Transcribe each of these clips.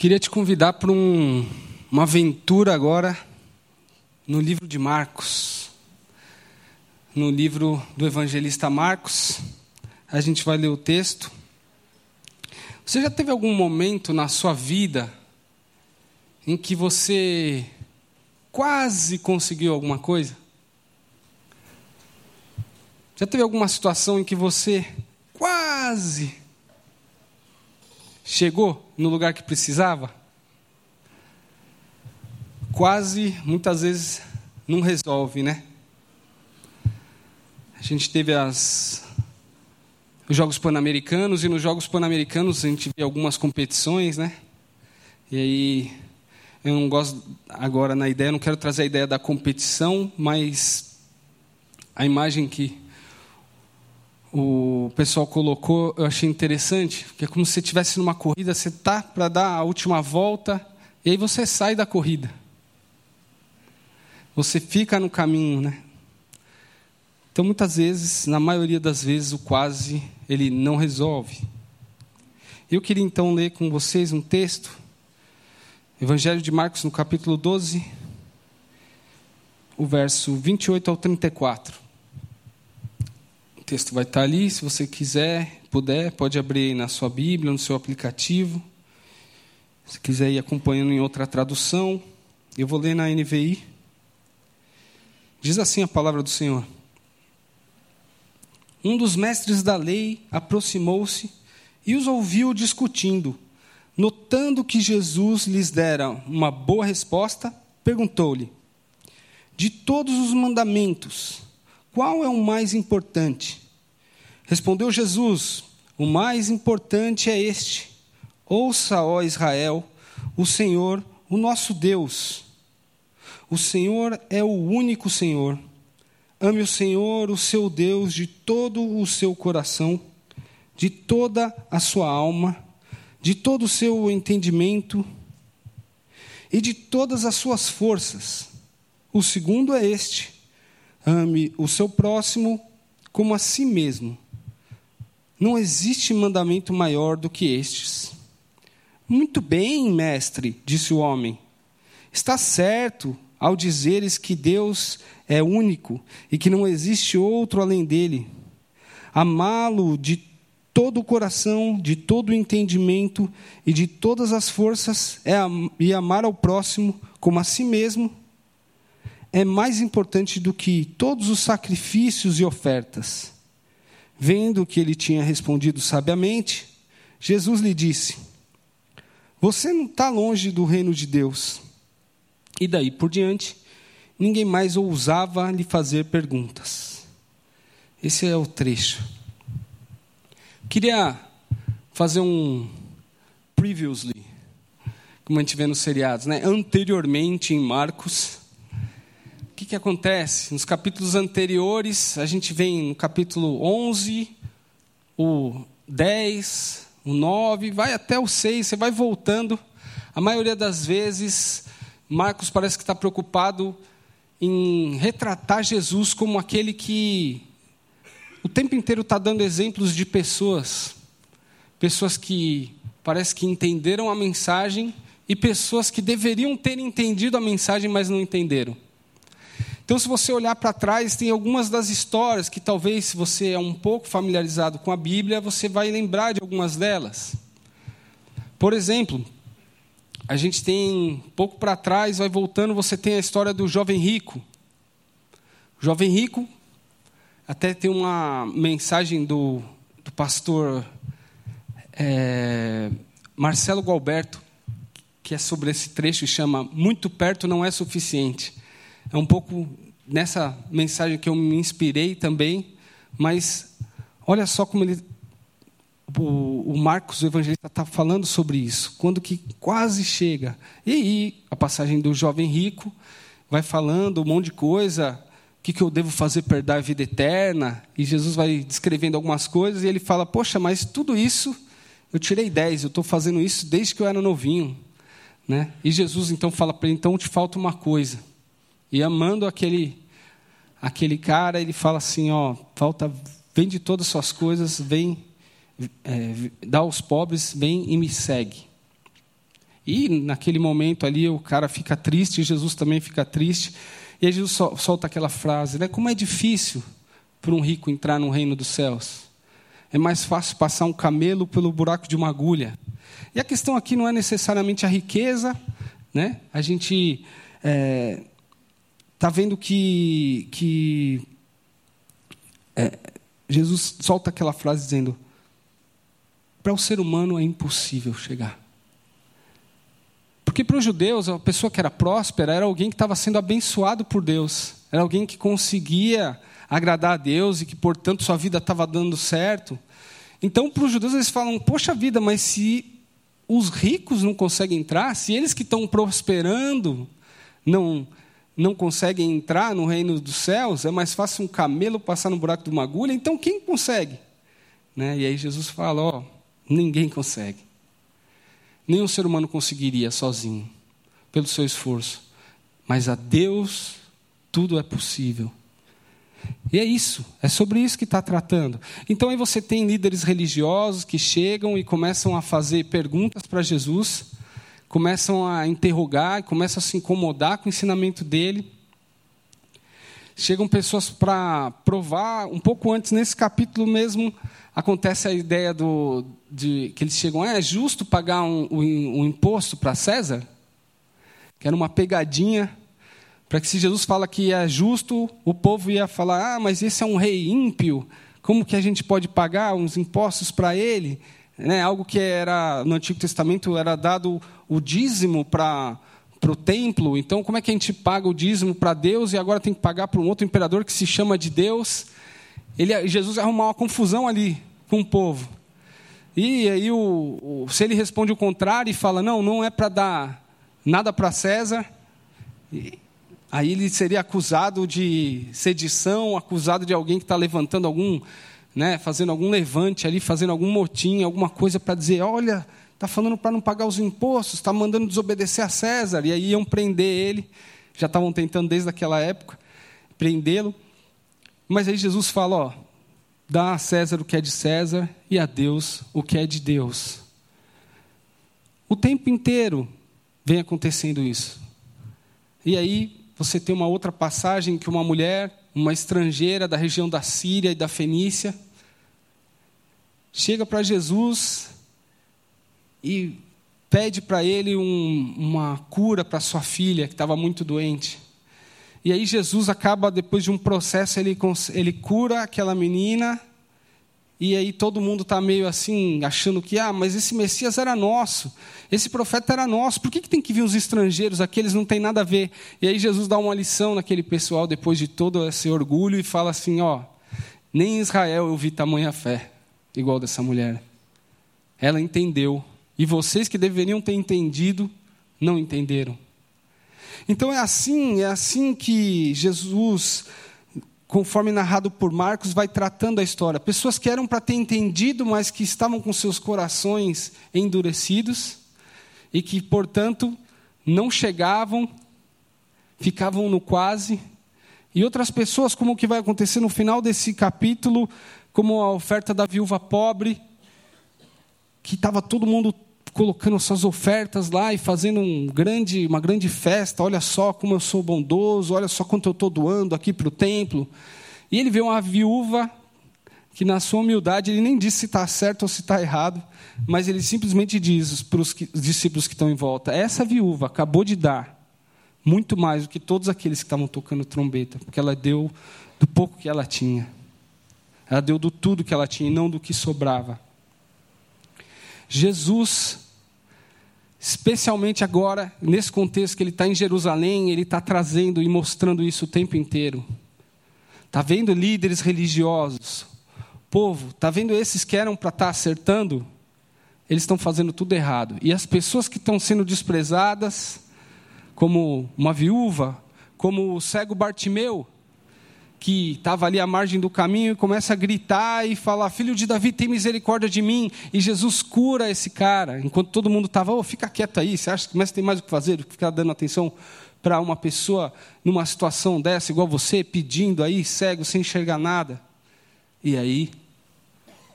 Queria te convidar para um, uma aventura agora no livro de Marcos. No livro do evangelista Marcos, a gente vai ler o texto. Você já teve algum momento na sua vida em que você quase conseguiu alguma coisa? Já teve alguma situação em que você quase chegou no lugar que precisava? Quase, muitas vezes, não resolve, né? A gente teve as, os Jogos Pan-Americanos, e nos Jogos Pan-Americanos a gente vê algumas competições, né? E aí, eu não gosto agora na ideia, não quero trazer a ideia da competição, mas a imagem que o pessoal colocou, eu achei interessante, que é como se você estivesse numa corrida, você está para dar a última volta, e aí você sai da corrida. Você fica no caminho, né? Então, muitas vezes, na maioria das vezes, o quase, ele não resolve. Eu queria então ler com vocês um texto, Evangelho de Marcos, no capítulo 12, o verso 28 ao 34 texto vai estar ali, se você quiser, puder, pode abrir na sua Bíblia, no seu aplicativo. Se quiser ir acompanhando em outra tradução, eu vou ler na NVI. Diz assim a palavra do Senhor: Um dos mestres da lei aproximou-se e os ouviu discutindo. Notando que Jesus lhes dera uma boa resposta, perguntou-lhe: De todos os mandamentos, qual é o mais importante? Respondeu Jesus: O mais importante é este: Ouça, ó Israel, o Senhor, o nosso Deus. O Senhor é o único Senhor. Ame o Senhor, o seu Deus, de todo o seu coração, de toda a sua alma, de todo o seu entendimento e de todas as suas forças. O segundo é este Ame o seu próximo como a si mesmo. Não existe mandamento maior do que estes. Muito bem, mestre, disse o homem. Está certo ao dizeres que Deus é único e que não existe outro além dele. Amá-lo de todo o coração, de todo o entendimento e de todas as forças é e amar ao próximo como a si mesmo é mais importante do que todos os sacrifícios e ofertas. Vendo que ele tinha respondido sabiamente, Jesus lhe disse: Você não está longe do reino de Deus. E daí por diante, ninguém mais ousava lhe fazer perguntas. Esse é o trecho. Queria fazer um previously, como a gente vê nos seriados, né? anteriormente em Marcos que, que acontece? Nos capítulos anteriores, a gente vem no capítulo 11, o 10, o 9, vai até o 6, você vai voltando. A maioria das vezes, Marcos parece que está preocupado em retratar Jesus como aquele que o tempo inteiro está dando exemplos de pessoas, pessoas que parece que entenderam a mensagem e pessoas que deveriam ter entendido a mensagem, mas não entenderam. Então, se você olhar para trás, tem algumas das histórias que talvez, se você é um pouco familiarizado com a Bíblia, você vai lembrar de algumas delas. Por exemplo, a gente tem pouco para trás, vai voltando, você tem a história do jovem rico. O jovem rico, até tem uma mensagem do, do pastor é, Marcelo Gualberto, que é sobre esse trecho, chama Muito perto não é suficiente. É um pouco nessa mensagem que eu me inspirei também, mas olha só como ele, o, o Marcos, o evangelista, está falando sobre isso, quando que quase chega. E aí, a passagem do jovem rico vai falando um monte de coisa, o que, que eu devo fazer para dar a vida eterna, e Jesus vai descrevendo algumas coisas, e ele fala, poxa, mas tudo isso, eu tirei 10, eu estou fazendo isso desde que eu era novinho. Né? E Jesus então fala para ele, então te falta uma coisa e amando aquele, aquele cara, ele fala assim: ó, falta, vende todas as suas coisas, vem, é, dá aos pobres, vem e me segue. E naquele momento ali o cara fica triste, Jesus também fica triste. E aí Jesus solta aquela frase, né? Como é difícil para um rico entrar no reino dos céus. É mais fácil passar um camelo pelo buraco de uma agulha. E a questão aqui não é necessariamente a riqueza, né? A gente é, tá vendo que, que é, Jesus solta aquela frase dizendo: para o ser humano é impossível chegar. Porque para os judeus, a pessoa que era próspera era alguém que estava sendo abençoado por Deus, era alguém que conseguia agradar a Deus e que, portanto, sua vida estava dando certo. Então, para os judeus, eles falam: Poxa vida, mas se os ricos não conseguem entrar, se eles que estão prosperando não, não conseguem entrar no reino dos céus, é mais fácil um camelo passar no buraco de uma agulha, então quem consegue? Né? E aí Jesus fala: Ó, ninguém consegue. Nenhum ser humano conseguiria sozinho, pelo seu esforço. Mas a Deus tudo é possível. E é isso, é sobre isso que está tratando. Então aí você tem líderes religiosos que chegam e começam a fazer perguntas para Jesus, começam a interrogar, começam a se incomodar com o ensinamento dele. Chegam pessoas para provar, um pouco antes, nesse capítulo mesmo, acontece a ideia do, de que eles chegam, ah, é justo pagar um, um, um imposto para César? Que era uma pegadinha, para que se Jesus fala que é justo, o povo ia falar, ah, mas esse é um rei ímpio, como que a gente pode pagar uns impostos para ele? Né, algo que era no Antigo Testamento era dado o dízimo para para o templo, então como é que a gente paga o dízimo para Deus e agora tem que pagar para um outro imperador que se chama de Deus? Ele, Jesus arrumar uma confusão ali com o povo. E aí, o, o, se ele responde o contrário e fala, não, não é para dar nada para César, aí ele seria acusado de sedição, acusado de alguém que está levantando algum, né, fazendo algum levante ali, fazendo algum motim, alguma coisa para dizer, olha, está falando para não pagar os impostos, está mandando desobedecer a César, e aí iam prender ele, já estavam tentando desde aquela época prendê-lo. Mas aí Jesus fala: ó, dá a César o que é de César e a Deus o que é de Deus. O tempo inteiro vem acontecendo isso. E aí você tem uma outra passagem que uma mulher, uma estrangeira da região da Síria e da Fenícia, chega para Jesus e pede para ele um, uma cura para sua filha que estava muito doente. E aí Jesus acaba, depois de um processo, ele, ele cura aquela menina, e aí todo mundo está meio assim, achando que, ah, mas esse Messias era nosso, esse profeta era nosso, por que, que tem que vir os estrangeiros aqui, eles não têm nada a ver? E aí Jesus dá uma lição naquele pessoal, depois de todo esse orgulho, e fala assim, ó, nem em Israel eu vi tamanha fé, igual dessa mulher. Ela entendeu, e vocês que deveriam ter entendido, não entenderam. Então é assim, é assim que Jesus, conforme narrado por Marcos, vai tratando a história. Pessoas que eram para ter entendido, mas que estavam com seus corações endurecidos e que, portanto, não chegavam, ficavam no quase. E outras pessoas, como o que vai acontecer no final desse capítulo, como a oferta da viúva pobre, que estava todo mundo colocando suas ofertas lá e fazendo um grande, uma grande festa. Olha só como eu sou bondoso, olha só quanto eu estou doando aqui para o templo. E ele vê uma viúva que, na sua humildade, ele nem diz se está certo ou se está errado, mas ele simplesmente diz para os discípulos que estão em volta: essa viúva acabou de dar muito mais do que todos aqueles que estavam tocando trombeta, porque ela deu do pouco que ela tinha. Ela deu do tudo que ela tinha e não do que sobrava. Jesus, especialmente agora, nesse contexto que ele está em Jerusalém, ele está trazendo e mostrando isso o tempo inteiro. Está vendo líderes religiosos, povo, está vendo esses que eram para estar tá acertando, eles estão fazendo tudo errado. E as pessoas que estão sendo desprezadas, como uma viúva, como o cego Bartimeu, que estava ali à margem do caminho e começa a gritar e falar: Filho de Davi, tem misericórdia de mim. E Jesus cura esse cara, enquanto todo mundo estava: oh, fica quieto aí, você acha que mais tem mais o que fazer do que ficar dando atenção para uma pessoa numa situação dessa, igual você, pedindo aí, cego, sem enxergar nada? E aí,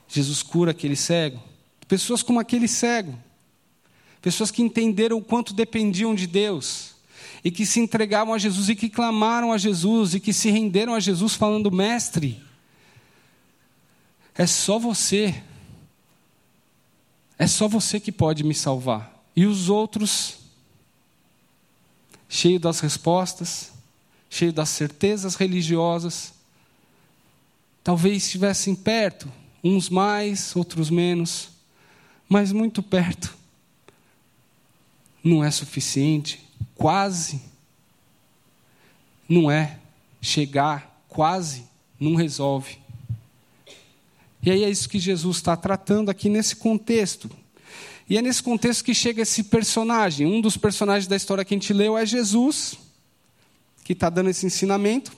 Jesus cura aquele cego. Pessoas como aquele cego. pessoas que entenderam o quanto dependiam de Deus e que se entregavam a Jesus e que clamaram a Jesus e que se renderam a Jesus falando: Mestre, é só você, é só você que pode me salvar. E os outros, cheio das respostas, cheio das certezas religiosas, talvez estivessem perto, uns mais, outros menos, mas muito perto. Não é suficiente, quase. Não é. Chegar, quase, não resolve. E aí é isso que Jesus está tratando aqui nesse contexto. E é nesse contexto que chega esse personagem. Um dos personagens da história que a gente leu é Jesus, que está dando esse ensinamento.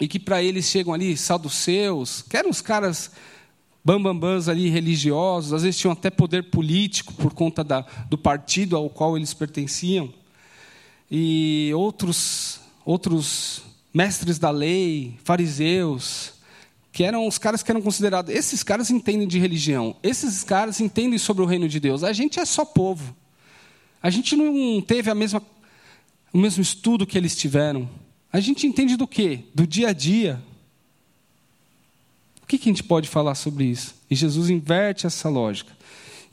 E que para eles chegam ali saduceus, que eram os caras bambambãs ali religiosos, às vezes tinham até poder político por conta da, do partido ao qual eles pertenciam. E outros, outros mestres da lei, fariseus, que eram os caras que eram considerados. Esses caras entendem de religião, esses caras entendem sobre o reino de Deus. A gente é só povo. A gente não teve a mesma, o mesmo estudo que eles tiveram. A gente entende do quê? Do dia a dia. O que, que a gente pode falar sobre isso? E Jesus inverte essa lógica.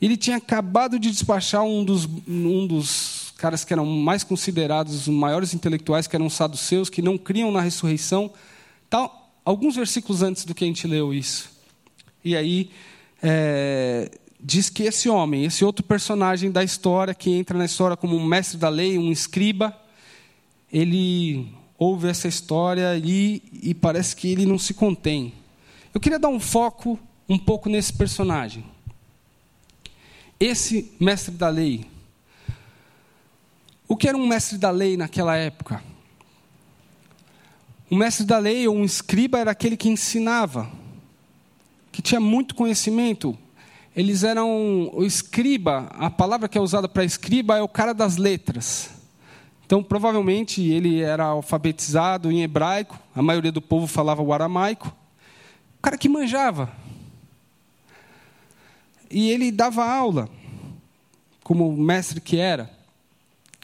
Ele tinha acabado de despachar um dos, um dos caras que eram mais considerados os maiores intelectuais, que eram os saduceus, que não criam na ressurreição. Tal, alguns versículos antes do que a gente leu isso. E aí é, diz que esse homem, esse outro personagem da história, que entra na história como um mestre da lei, um escriba, ele ouve essa história e, e parece que ele não se contém. Eu queria dar um foco um pouco nesse personagem. Esse mestre da lei. O que era um mestre da lei naquela época? O mestre da lei ou um escriba era aquele que ensinava, que tinha muito conhecimento. Eles eram o escriba, a palavra que é usada para escriba é o cara das letras. Então, provavelmente ele era alfabetizado em hebraico, a maioria do povo falava o aramaico. O cara que manjava. E ele dava aula, como mestre que era.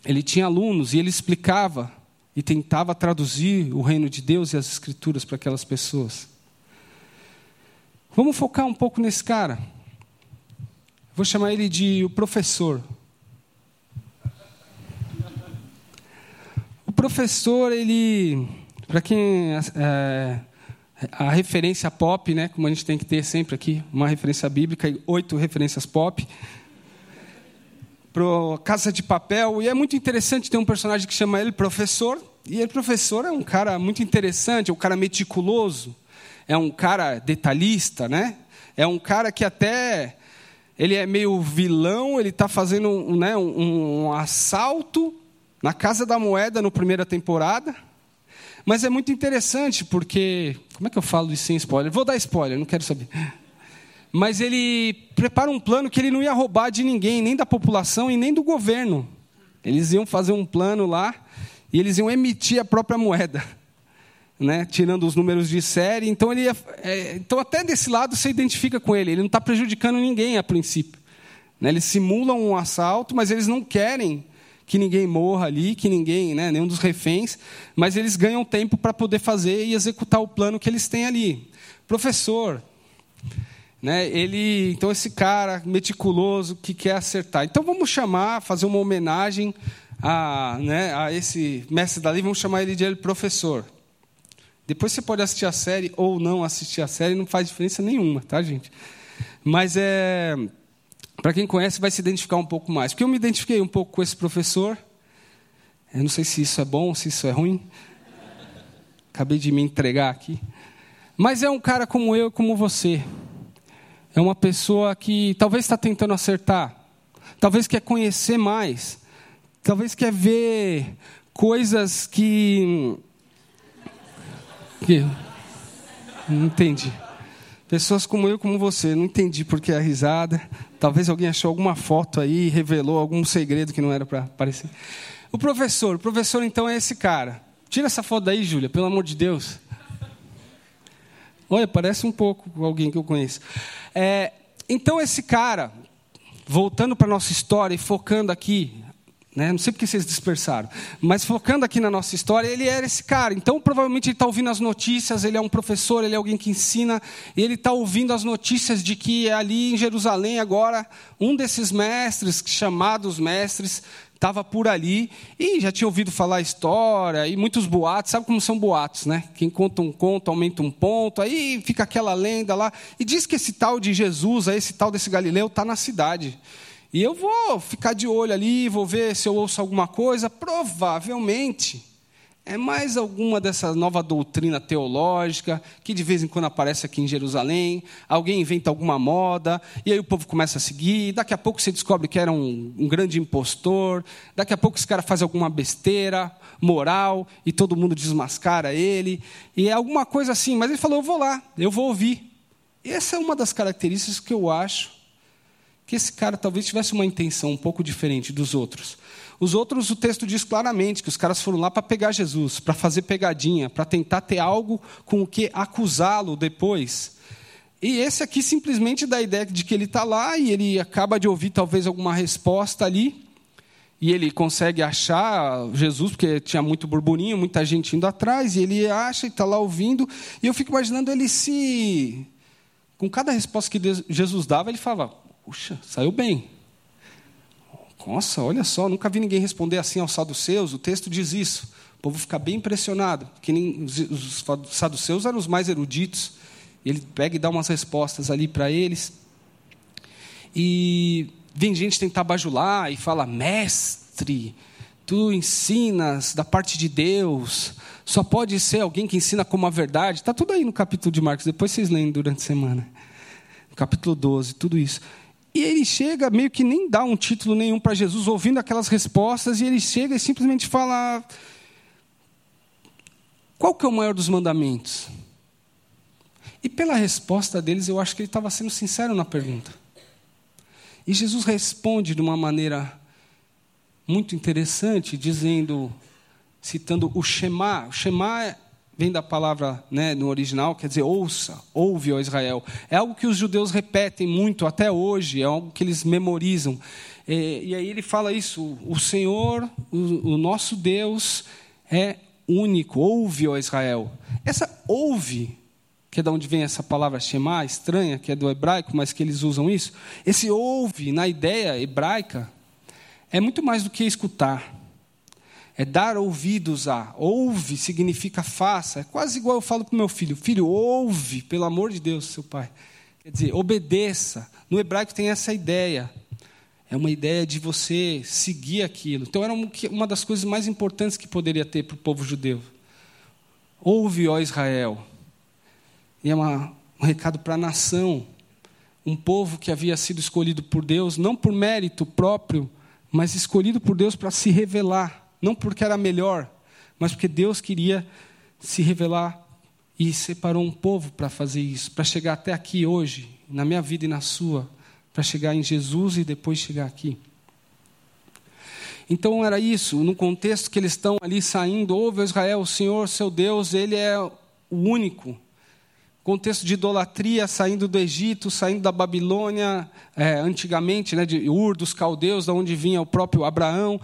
Ele tinha alunos e ele explicava e tentava traduzir o reino de Deus e as escrituras para aquelas pessoas. Vamos focar um pouco nesse cara. Vou chamar ele de o professor. O professor, ele, para quem é, a referência pop, né, como a gente tem que ter sempre aqui, uma referência bíblica e oito referências pop para Casa de Papel. E é muito interessante ter um personagem que chama ele professor. E ele, professor, é um cara muito interessante, é um cara meticuloso, é um cara detalhista, né? É um cara que até ele é meio vilão, ele está fazendo né, um, um assalto na Casa da Moeda no primeira temporada. Mas é muito interessante porque. Como é que eu falo isso sem spoiler? Vou dar spoiler, não quero saber mas ele prepara um plano que ele não ia roubar de ninguém, nem da população e nem do governo. Eles iam fazer um plano lá e eles iam emitir a própria moeda, né? tirando os números de série. Então, ele ia, é, então, até desse lado, você identifica com ele. Ele não está prejudicando ninguém a princípio. Né? Eles simulam um assalto, mas eles não querem que ninguém morra ali, que ninguém, né, nenhum dos reféns, mas eles ganham tempo para poder fazer e executar o plano que eles têm ali. Professor, né? Ele, então esse cara meticuloso que quer acertar. Então vamos chamar, fazer uma homenagem a, né, a esse mestre da lei, vamos chamar ele de professor. Depois você pode assistir a série ou não assistir a série, não faz diferença nenhuma, tá, gente? Mas é para quem conhece vai se identificar um pouco mais, porque eu me identifiquei um pouco com esse professor. Eu não sei se isso é bom, se isso é ruim. Acabei de me entregar aqui. Mas é um cara como eu, como você, é uma pessoa que talvez está tentando acertar, talvez quer conhecer mais, talvez quer ver coisas que. que não entendi. Pessoas como eu, como você, não entendi por que a risada. Talvez alguém achou alguma foto aí revelou algum segredo que não era para aparecer. O professor, o professor então é esse cara. Tira essa foto daí, Júlia, pelo amor de Deus. Olha, parece um pouco alguém que eu conheço. É, então, esse cara, voltando para a nossa história e focando aqui, né? não sei porque vocês dispersaram, mas focando aqui na nossa história, ele era esse cara. Então, provavelmente, ele está ouvindo as notícias, ele é um professor, ele é alguém que ensina, e ele está ouvindo as notícias de que ali em Jerusalém, agora, um desses mestres, chamados mestres, estava por ali e já tinha ouvido falar história e muitos boatos, sabe como são boatos, né? Quem conta um conto aumenta um ponto, aí fica aquela lenda lá. E diz que esse tal de Jesus, esse tal desse Galileu, está na cidade. E eu vou ficar de olho ali, vou ver se eu ouço alguma coisa, provavelmente é mais alguma dessa nova doutrina teológica que de vez em quando aparece aqui em Jerusalém. Alguém inventa alguma moda e aí o povo começa a seguir. Daqui a pouco você descobre que era um, um grande impostor. Daqui a pouco esse cara faz alguma besteira moral e todo mundo desmascara ele. E é alguma coisa assim. Mas ele falou: Eu vou lá, eu vou ouvir. E essa é uma das características que eu acho que esse cara talvez tivesse uma intenção um pouco diferente dos outros. Os outros, o texto diz claramente que os caras foram lá para pegar Jesus, para fazer pegadinha, para tentar ter algo com o que acusá-lo depois. E esse aqui simplesmente dá a ideia de que ele está lá e ele acaba de ouvir talvez alguma resposta ali. E ele consegue achar Jesus, porque tinha muito burburinho, muita gente indo atrás, e ele acha e está lá ouvindo. E eu fico imaginando ele se. Com cada resposta que Jesus dava, ele falava: Puxa, saiu bem. Nossa, olha só, nunca vi ninguém responder assim aos saduceus. O texto diz isso. O povo fica bem impressionado, porque os saduceus eram os mais eruditos. Ele pega e dá umas respostas ali para eles. E vem gente tentar bajular e fala: Mestre, tu ensinas da parte de Deus. Só pode ser alguém que ensina como a verdade. Está tudo aí no capítulo de Marcos, depois vocês leem durante a semana. Capítulo 12, tudo isso. E ele chega, meio que nem dá um título nenhum para Jesus, ouvindo aquelas respostas, e ele chega e simplesmente fala: Qual que é o maior dos mandamentos? E pela resposta deles, eu acho que ele estava sendo sincero na pergunta. E Jesus responde de uma maneira muito interessante, dizendo, citando o Shema. O Shema vem da palavra né, no original, quer dizer ouça, ouve, ó Israel. É algo que os judeus repetem muito até hoje, é algo que eles memorizam. É, e aí ele fala isso: o Senhor, o, o nosso Deus, é único, ouve, ó Israel. Essa ouve, que é de onde vem essa palavra Shema, estranha, que é do hebraico, mas que eles usam isso. Esse ouve, na ideia hebraica, é muito mais do que escutar é dar ouvidos a. Ouve significa faça. É quase igual eu falo para o meu filho: Filho, ouve, pelo amor de Deus, seu pai. Quer dizer, obedeça. No hebraico tem essa ideia. É uma ideia de você seguir aquilo. Então, era uma das coisas mais importantes que poderia ter para o povo judeu. Ouve, ó Israel. E é uma, um recado para a nação. Um povo que havia sido escolhido por Deus, não por mérito próprio, mas escolhido por Deus para se revelar não porque era melhor, mas porque Deus queria se revelar e separou um povo para fazer isso, para chegar até aqui hoje, na minha vida e na sua, para chegar em Jesus e depois chegar aqui. Então era isso, no contexto que eles estão ali saindo, ouve Israel, o Senhor, seu Deus, ele é o único. Contexto de idolatria, saindo do Egito, saindo da Babilônia, é, antigamente, né, de Ur, dos caldeus, da onde vinha o próprio Abraão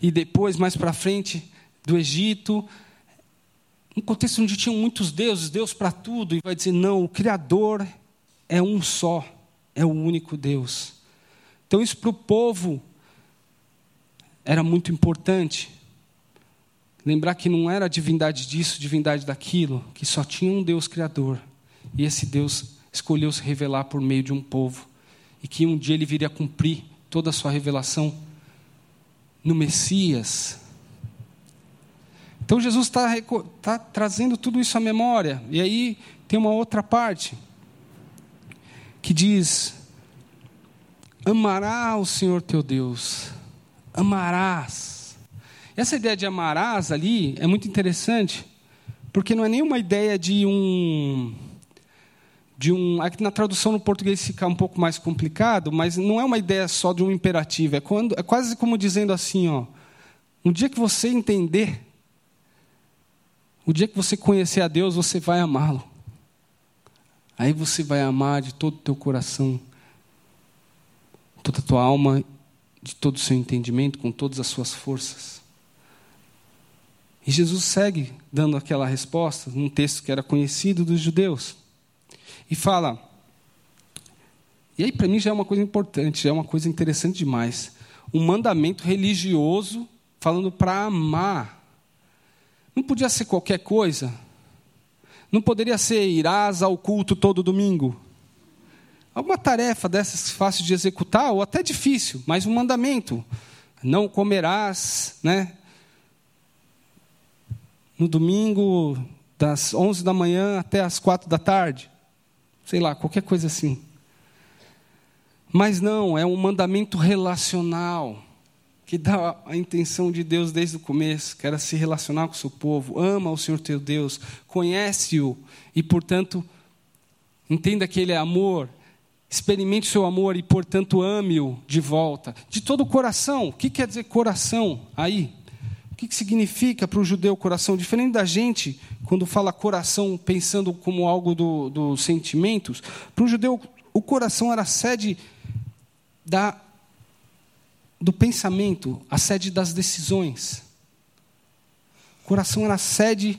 e depois, mais para frente, do Egito. Um contexto onde tinham muitos deuses, Deus para tudo, e vai dizer: não, o Criador é um só, é o único Deus. Então, isso para o povo era muito importante. Lembrar que não era divindade disso, divindade daquilo, que só tinha um Deus Criador. E esse Deus escolheu se revelar por meio de um povo. E que um dia ele viria cumprir toda a sua revelação no Messias. Então Jesus está tá trazendo tudo isso à memória. E aí tem uma outra parte que diz: Amará o Senhor teu Deus, amarás. Essa ideia de amarás ali é muito interessante, porque não é nenhuma ideia de um de um. Aqui na tradução no português fica um pouco mais complicado, mas não é uma ideia só de um imperativo. É, quando, é quase como dizendo assim: ó, um dia que você entender, o dia que você conhecer a Deus, você vai amá-lo. Aí você vai amar de todo o teu coração, toda a tua alma, de todo o seu entendimento, com todas as suas forças. E Jesus segue dando aquela resposta, num texto que era conhecido dos judeus. E fala. E aí, para mim, já é uma coisa importante, já é uma coisa interessante demais. Um mandamento religioso falando para amar. Não podia ser qualquer coisa. Não poderia ser irás ao culto todo domingo. Alguma tarefa dessas fácil de executar, ou até difícil, mas um mandamento. Não comerás, né? No domingo, das 11 da manhã até as 4 da tarde. Sei lá, qualquer coisa assim. Mas não, é um mandamento relacional que dá a intenção de Deus desde o começo, que era se relacionar com o seu povo, ama o Senhor teu Deus, conhece-o e, portanto, entenda que Ele é amor, experimente o seu amor e, portanto, ame-o de volta, de todo o coração. O que quer dizer coração aí? O que significa para o judeu coração? Diferente da gente, quando fala coração pensando como algo dos do sentimentos, para o judeu o coração era a sede da, do pensamento, a sede das decisões. O coração era a sede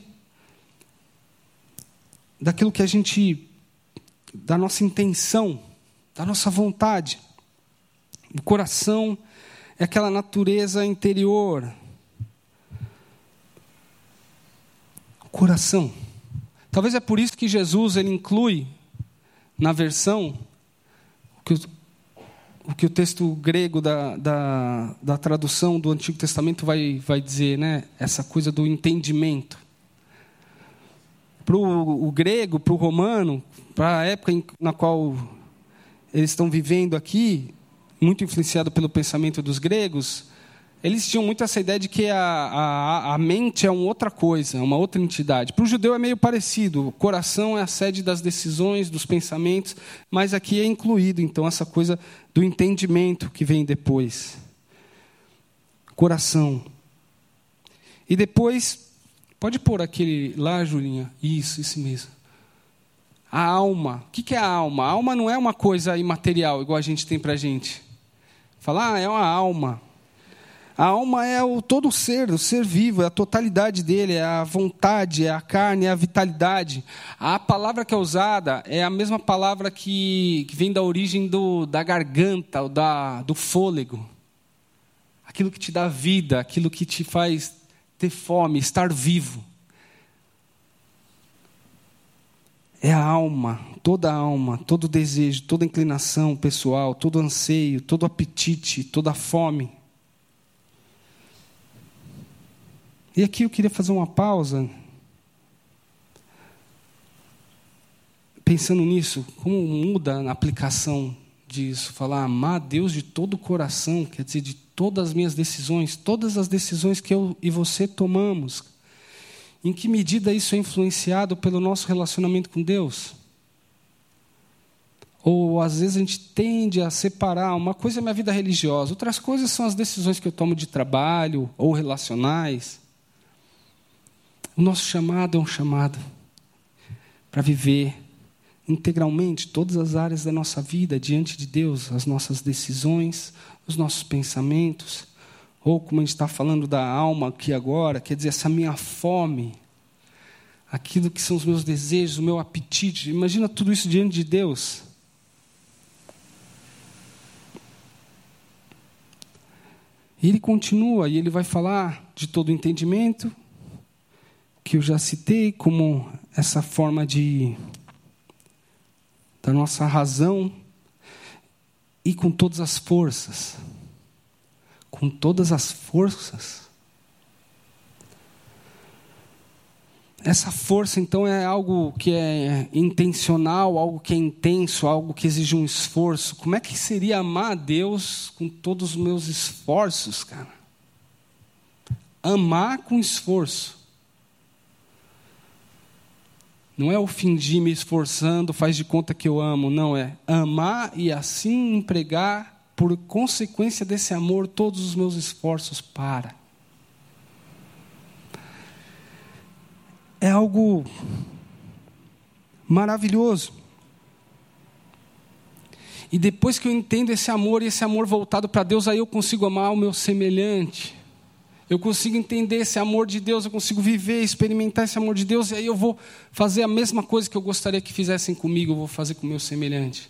daquilo que a gente, da nossa intenção, da nossa vontade. O coração é aquela natureza interior. Coração. Talvez é por isso que Jesus ele inclui na versão o que o, o, que o texto grego da, da, da tradução do Antigo Testamento vai, vai dizer, né? essa coisa do entendimento. Para o grego, para o romano, para a época em, na qual eles estão vivendo aqui, muito influenciado pelo pensamento dos gregos, eles tinham muito essa ideia de que a, a, a mente é uma outra coisa, uma outra entidade. Para o judeu é meio parecido. O coração é a sede das decisões, dos pensamentos, mas aqui é incluído, então, essa coisa do entendimento que vem depois. Coração. E depois, pode pôr aquele lá, Julinha? Isso, isso mesmo. A alma. O que é a alma? A alma não é uma coisa imaterial, igual a gente tem para gente. Falar, ah, é uma alma. A alma é o todo o ser, o ser vivo, é a totalidade dele, é a vontade, é a carne, é a vitalidade. A palavra que é usada é a mesma palavra que, que vem da origem do, da garganta, da, do fôlego. Aquilo que te dá vida, aquilo que te faz ter fome, estar vivo. É a alma, toda a alma, todo desejo, toda inclinação pessoal, todo anseio, todo apetite, toda fome. E aqui eu queria fazer uma pausa. Pensando nisso, como muda a aplicação disso? Falar amar a Deus de todo o coração, quer dizer, de todas as minhas decisões, todas as decisões que eu e você tomamos em que medida isso é influenciado pelo nosso relacionamento com Deus? Ou às vezes a gente tende a separar uma coisa é minha vida religiosa, outras coisas são as decisões que eu tomo de trabalho ou relacionais. O nosso chamado é um chamado para viver integralmente todas as áreas da nossa vida diante de Deus, as nossas decisões, os nossos pensamentos, ou como a gente está falando da alma aqui agora, quer dizer, essa minha fome, aquilo que são os meus desejos, o meu apetite. Imagina tudo isso diante de Deus. E ele continua, e ele vai falar de todo o entendimento, que eu já citei, como essa forma de da nossa razão e com todas as forças com todas as forças. Essa força, então, é algo que é intencional, algo que é intenso, algo que exige um esforço. Como é que seria amar a Deus com todos os meus esforços, cara? Amar com esforço. Não é o fingir me esforçando, faz de conta que eu amo. Não, é amar e assim empregar por consequência desse amor, todos os meus esforços para. É algo maravilhoso. E depois que eu entendo esse amor e esse amor voltado para Deus, aí eu consigo amar o meu semelhante. Eu consigo entender esse amor de Deus, eu consigo viver, experimentar esse amor de Deus, e aí eu vou fazer a mesma coisa que eu gostaria que fizessem comigo, eu vou fazer com o meu semelhante.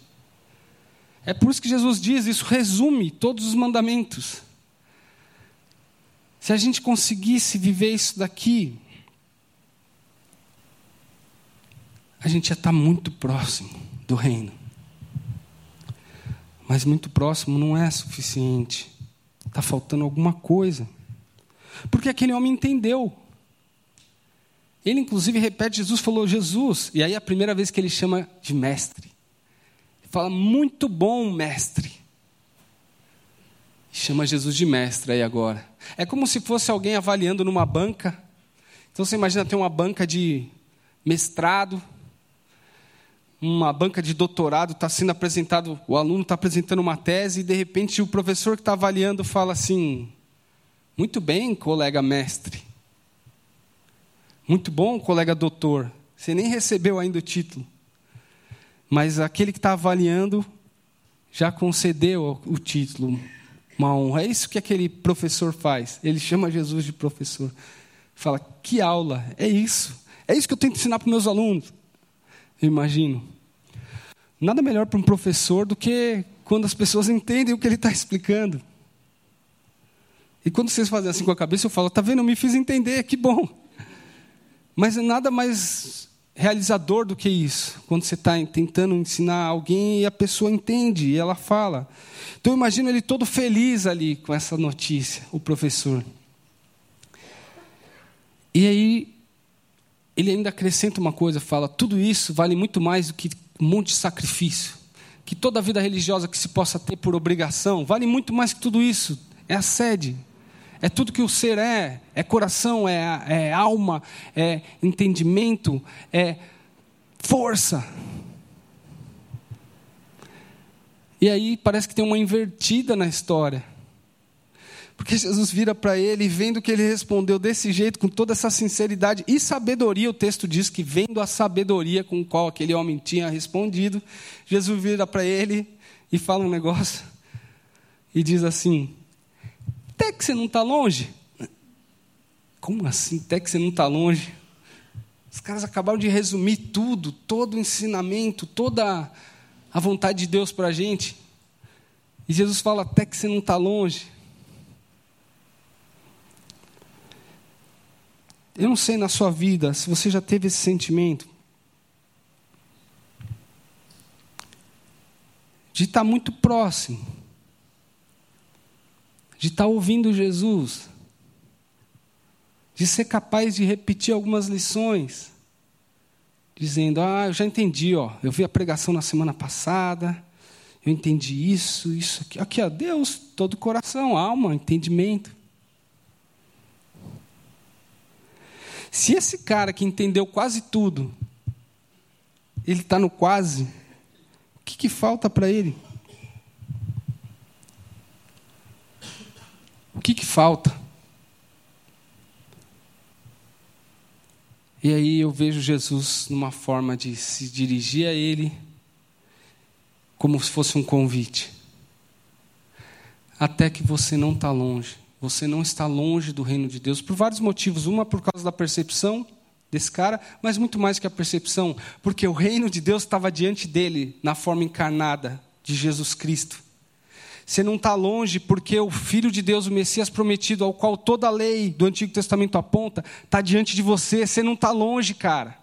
É por isso que Jesus diz, isso resume todos os mandamentos. Se a gente conseguisse viver isso daqui, a gente já está muito próximo do reino. Mas muito próximo não é suficiente. Está faltando alguma coisa. Porque aquele homem entendeu. Ele, inclusive, repete: Jesus falou, Jesus. E aí, é a primeira vez que ele chama de mestre. Ele fala, muito bom, mestre. Chama Jesus de mestre aí agora. É como se fosse alguém avaliando numa banca. Então você imagina ter uma banca de mestrado, uma banca de doutorado, está sendo apresentado, o aluno está apresentando uma tese, e de repente o professor que está avaliando fala assim: Muito bem, colega mestre. Muito bom, colega doutor. Você nem recebeu ainda o título. Mas aquele que está avaliando já concedeu o título, uma honra. É isso que aquele professor faz. Ele chama Jesus de professor. Fala, que aula, é isso. É isso que eu tento ensinar para meus alunos. Eu imagino. Nada melhor para um professor do que quando as pessoas entendem o que ele está explicando. E quando vocês fazem assim com a cabeça, eu falo, tá vendo, eu me fiz entender, que bom. Mas nada mais realizador do que isso. Quando você está tentando ensinar alguém e a pessoa entende e ela fala. Então eu imagino ele todo feliz ali com essa notícia, o professor. E aí ele ainda acrescenta uma coisa, fala: tudo isso vale muito mais do que um monte de sacrifício. Que toda a vida religiosa que se possa ter por obrigação vale muito mais que tudo isso. É a sede, é tudo que o ser é: é coração, é, é alma, é entendimento, é força. E aí parece que tem uma invertida na história. Porque Jesus vira para ele e vendo que ele respondeu desse jeito, com toda essa sinceridade e sabedoria, o texto diz que vendo a sabedoria com qual aquele homem tinha respondido, Jesus vira para ele e fala um negócio e diz assim: Até que você não está longe? Como assim, até que você não está longe? Os caras acabaram de resumir tudo, todo o ensinamento, toda a vontade de Deus para a gente. E Jesus fala: Até que você não está longe. Eu não sei na sua vida se você já teve esse sentimento de estar muito próximo, de estar ouvindo Jesus, de ser capaz de repetir algumas lições, dizendo: Ah, eu já entendi, ó, eu vi a pregação na semana passada, eu entendi isso, isso aqui. Aqui, ó, Deus, todo coração, alma, entendimento. Se esse cara que entendeu quase tudo, ele está no quase, o que, que falta para ele? O que, que falta? E aí eu vejo Jesus numa forma de se dirigir a ele como se fosse um convite. Até que você não está longe. Você não está longe do reino de Deus por vários motivos. Uma por causa da percepção desse cara, mas muito mais que a percepção, porque o reino de Deus estava diante dele na forma encarnada de Jesus Cristo. Você não está longe porque o Filho de Deus, o Messias prometido, ao qual toda a lei do Antigo Testamento aponta, está diante de você. Você não está longe, cara.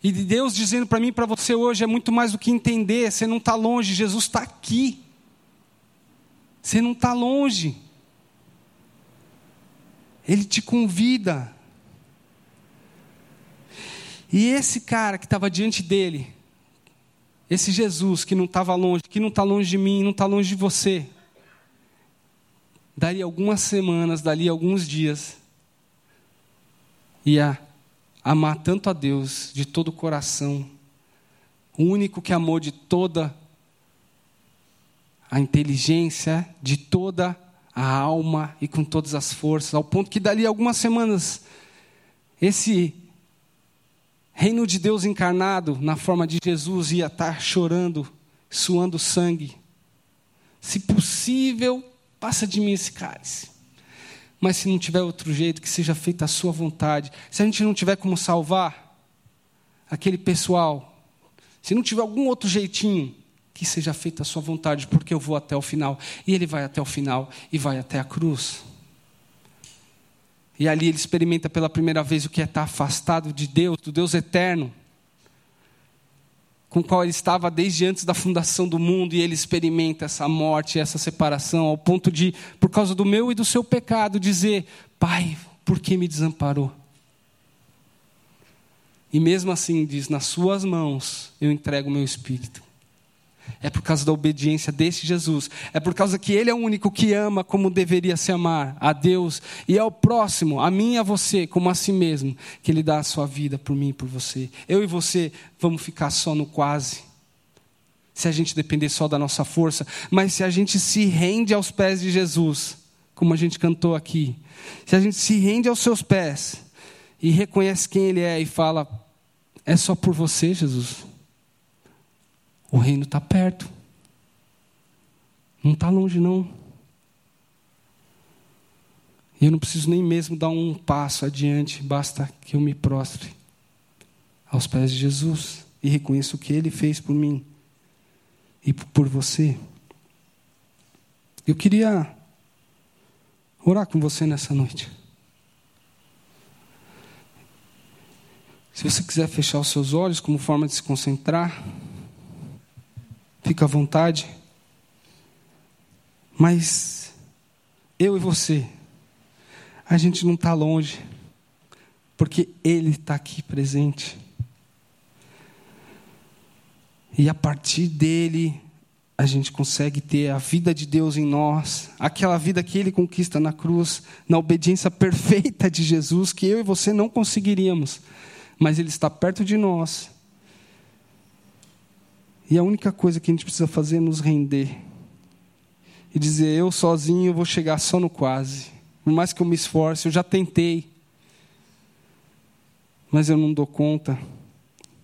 E Deus dizendo para mim e para você hoje é muito mais do que entender. Você não está longe, Jesus está aqui. Você não está longe. Ele te convida. E esse cara que estava diante dele, esse Jesus que não estava longe, que não está longe de mim, não está longe de você, dali algumas semanas, dali alguns dias, ia amar tanto a Deus de todo o coração, o único que amou de toda a inteligência, de toda a alma e com todas as forças, ao ponto que dali algumas semanas esse reino de Deus encarnado na forma de Jesus ia estar chorando, suando sangue. Se possível, passa de mim esse cálice. Mas se não tiver outro jeito, que seja feita a sua vontade. Se a gente não tiver como salvar aquele pessoal, se não tiver algum outro jeitinho, que seja feita a sua vontade, porque eu vou até o final. E ele vai até o final e vai até a cruz. E ali ele experimenta pela primeira vez o que é estar afastado de Deus, do Deus eterno, com o qual ele estava desde antes da fundação do mundo, e ele experimenta essa morte, essa separação, ao ponto de, por causa do meu e do seu pecado, dizer: Pai, por que me desamparou? E mesmo assim diz: Nas Suas mãos eu entrego o meu espírito. É por causa da obediência desse Jesus. É por causa que Ele é o único que ama como deveria se amar a Deus e ao próximo, a mim e a você, como a si mesmo, que Ele dá a sua vida por mim e por você. Eu e você vamos ficar só no quase. Se a gente depender só da nossa força, mas se a gente se rende aos pés de Jesus, como a gente cantou aqui, se a gente se rende aos seus pés e reconhece quem Ele é e fala: É só por você, Jesus. O reino está perto. Não está longe, não. E eu não preciso nem mesmo dar um passo adiante, basta que eu me prostre aos pés de Jesus e reconheça o que Ele fez por mim e por você. Eu queria orar com você nessa noite. Se você quiser fechar os seus olhos como forma de se concentrar. Fica à vontade. Mas eu e você, a gente não está longe, porque Ele está aqui presente. E a partir dele, a gente consegue ter a vida de Deus em nós, aquela vida que Ele conquista na cruz, na obediência perfeita de Jesus, que eu e você não conseguiríamos, mas Ele está perto de nós e a única coisa que a gente precisa fazer é nos render. E dizer, eu sozinho vou chegar só no quase. Por mais que eu me esforce, eu já tentei. Mas eu não dou conta.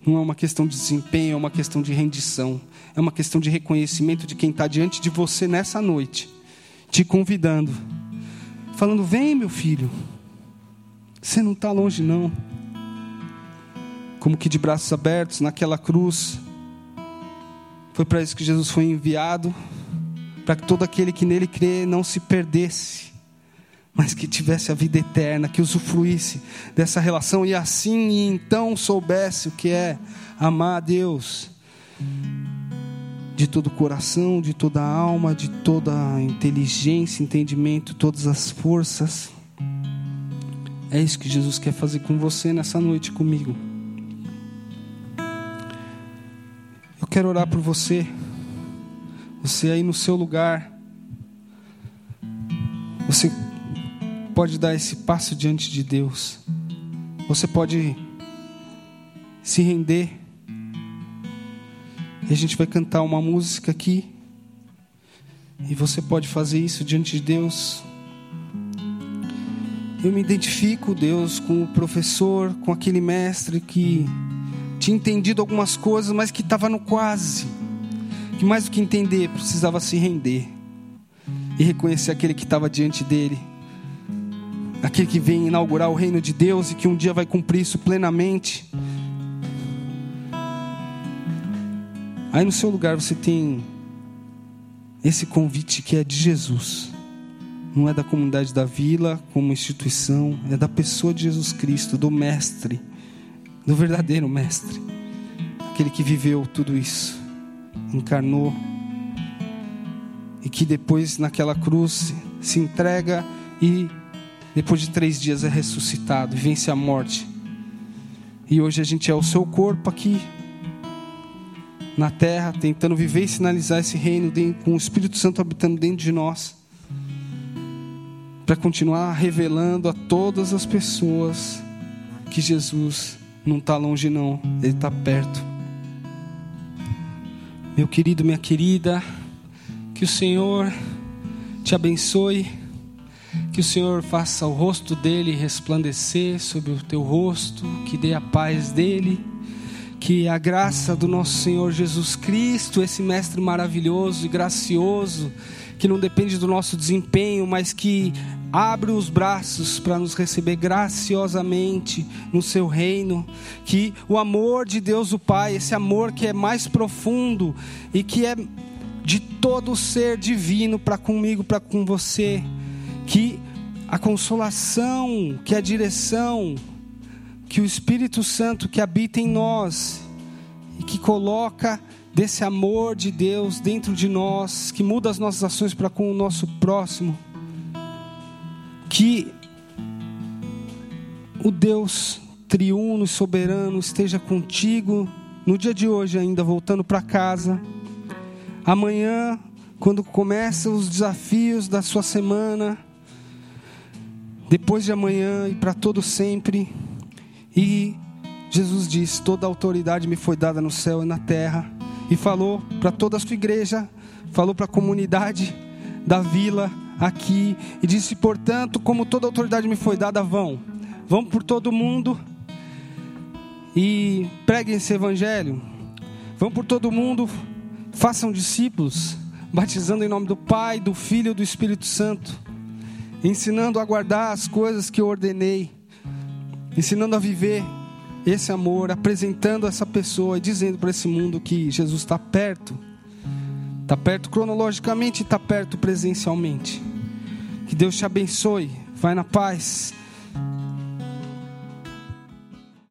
Não é uma questão de desempenho, é uma questão de rendição. É uma questão de reconhecimento de quem está diante de você nessa noite, te convidando, falando: Vem, meu filho, você não está longe, não. Como que de braços abertos naquela cruz, foi para isso que Jesus foi enviado, para que todo aquele que nele crê não se perdesse, mas que tivesse a vida eterna, que usufruísse dessa relação e assim e então soubesse o que é amar a Deus de todo o coração, de toda a alma, de toda a inteligência, entendimento, todas as forças. É isso que Jesus quer fazer com você nessa noite comigo. Quero orar por você. Você aí no seu lugar. Você pode dar esse passo diante de Deus. Você pode se render. E a gente vai cantar uma música aqui. E você pode fazer isso diante de Deus. Eu me identifico, Deus, com o professor, com aquele mestre que tinha entendido algumas coisas, mas que estava no quase. Que mais do que entender, precisava se render e reconhecer aquele que estava diante dele. Aquele que vem inaugurar o reino de Deus e que um dia vai cumprir isso plenamente. Aí no seu lugar você tem esse convite que é de Jesus. Não é da comunidade da vila como instituição, é da pessoa de Jesus Cristo, do Mestre do verdadeiro Mestre, aquele que viveu tudo isso, encarnou e que depois naquela cruz se entrega e depois de três dias é ressuscitado e vence a morte. E hoje a gente é o seu corpo aqui na terra, tentando viver e sinalizar esse reino com o Espírito Santo habitando dentro de nós, para continuar revelando a todas as pessoas que Jesus não está longe, não, Ele está perto. Meu querido, minha querida, que o Senhor te abençoe, que o Senhor faça o rosto dele resplandecer sobre o teu rosto, que dê a paz dele, Que a graça do nosso Senhor Jesus Cristo, esse Mestre maravilhoso e gracioso, que não depende do nosso desempenho, mas que abre os braços para nos receber graciosamente no seu reino, que o amor de Deus o Pai, esse amor que é mais profundo e que é de todo o ser divino para comigo, para com você, que a consolação, que a direção, que o Espírito Santo que habita em nós e que coloca desse amor de Deus dentro de nós, que muda as nossas ações para com o nosso próximo que o Deus triuno e soberano esteja contigo no dia de hoje ainda voltando para casa. Amanhã, quando começam os desafios da sua semana, depois de amanhã e para todo sempre. E Jesus disse: Toda autoridade me foi dada no céu e na terra. E falou para toda a sua igreja, falou para a comunidade da vila aqui e disse: Portanto, como toda autoridade me foi dada, vão, vão por todo mundo e preguem esse evangelho. Vão por todo mundo, façam discípulos, batizando em nome do Pai, do Filho e do Espírito Santo, ensinando a guardar as coisas que eu ordenei, ensinando a viver esse amor, apresentando essa pessoa e dizendo para esse mundo que Jesus está perto. Está perto cronologicamente e está perto presencialmente. Que Deus te abençoe. Vai na paz.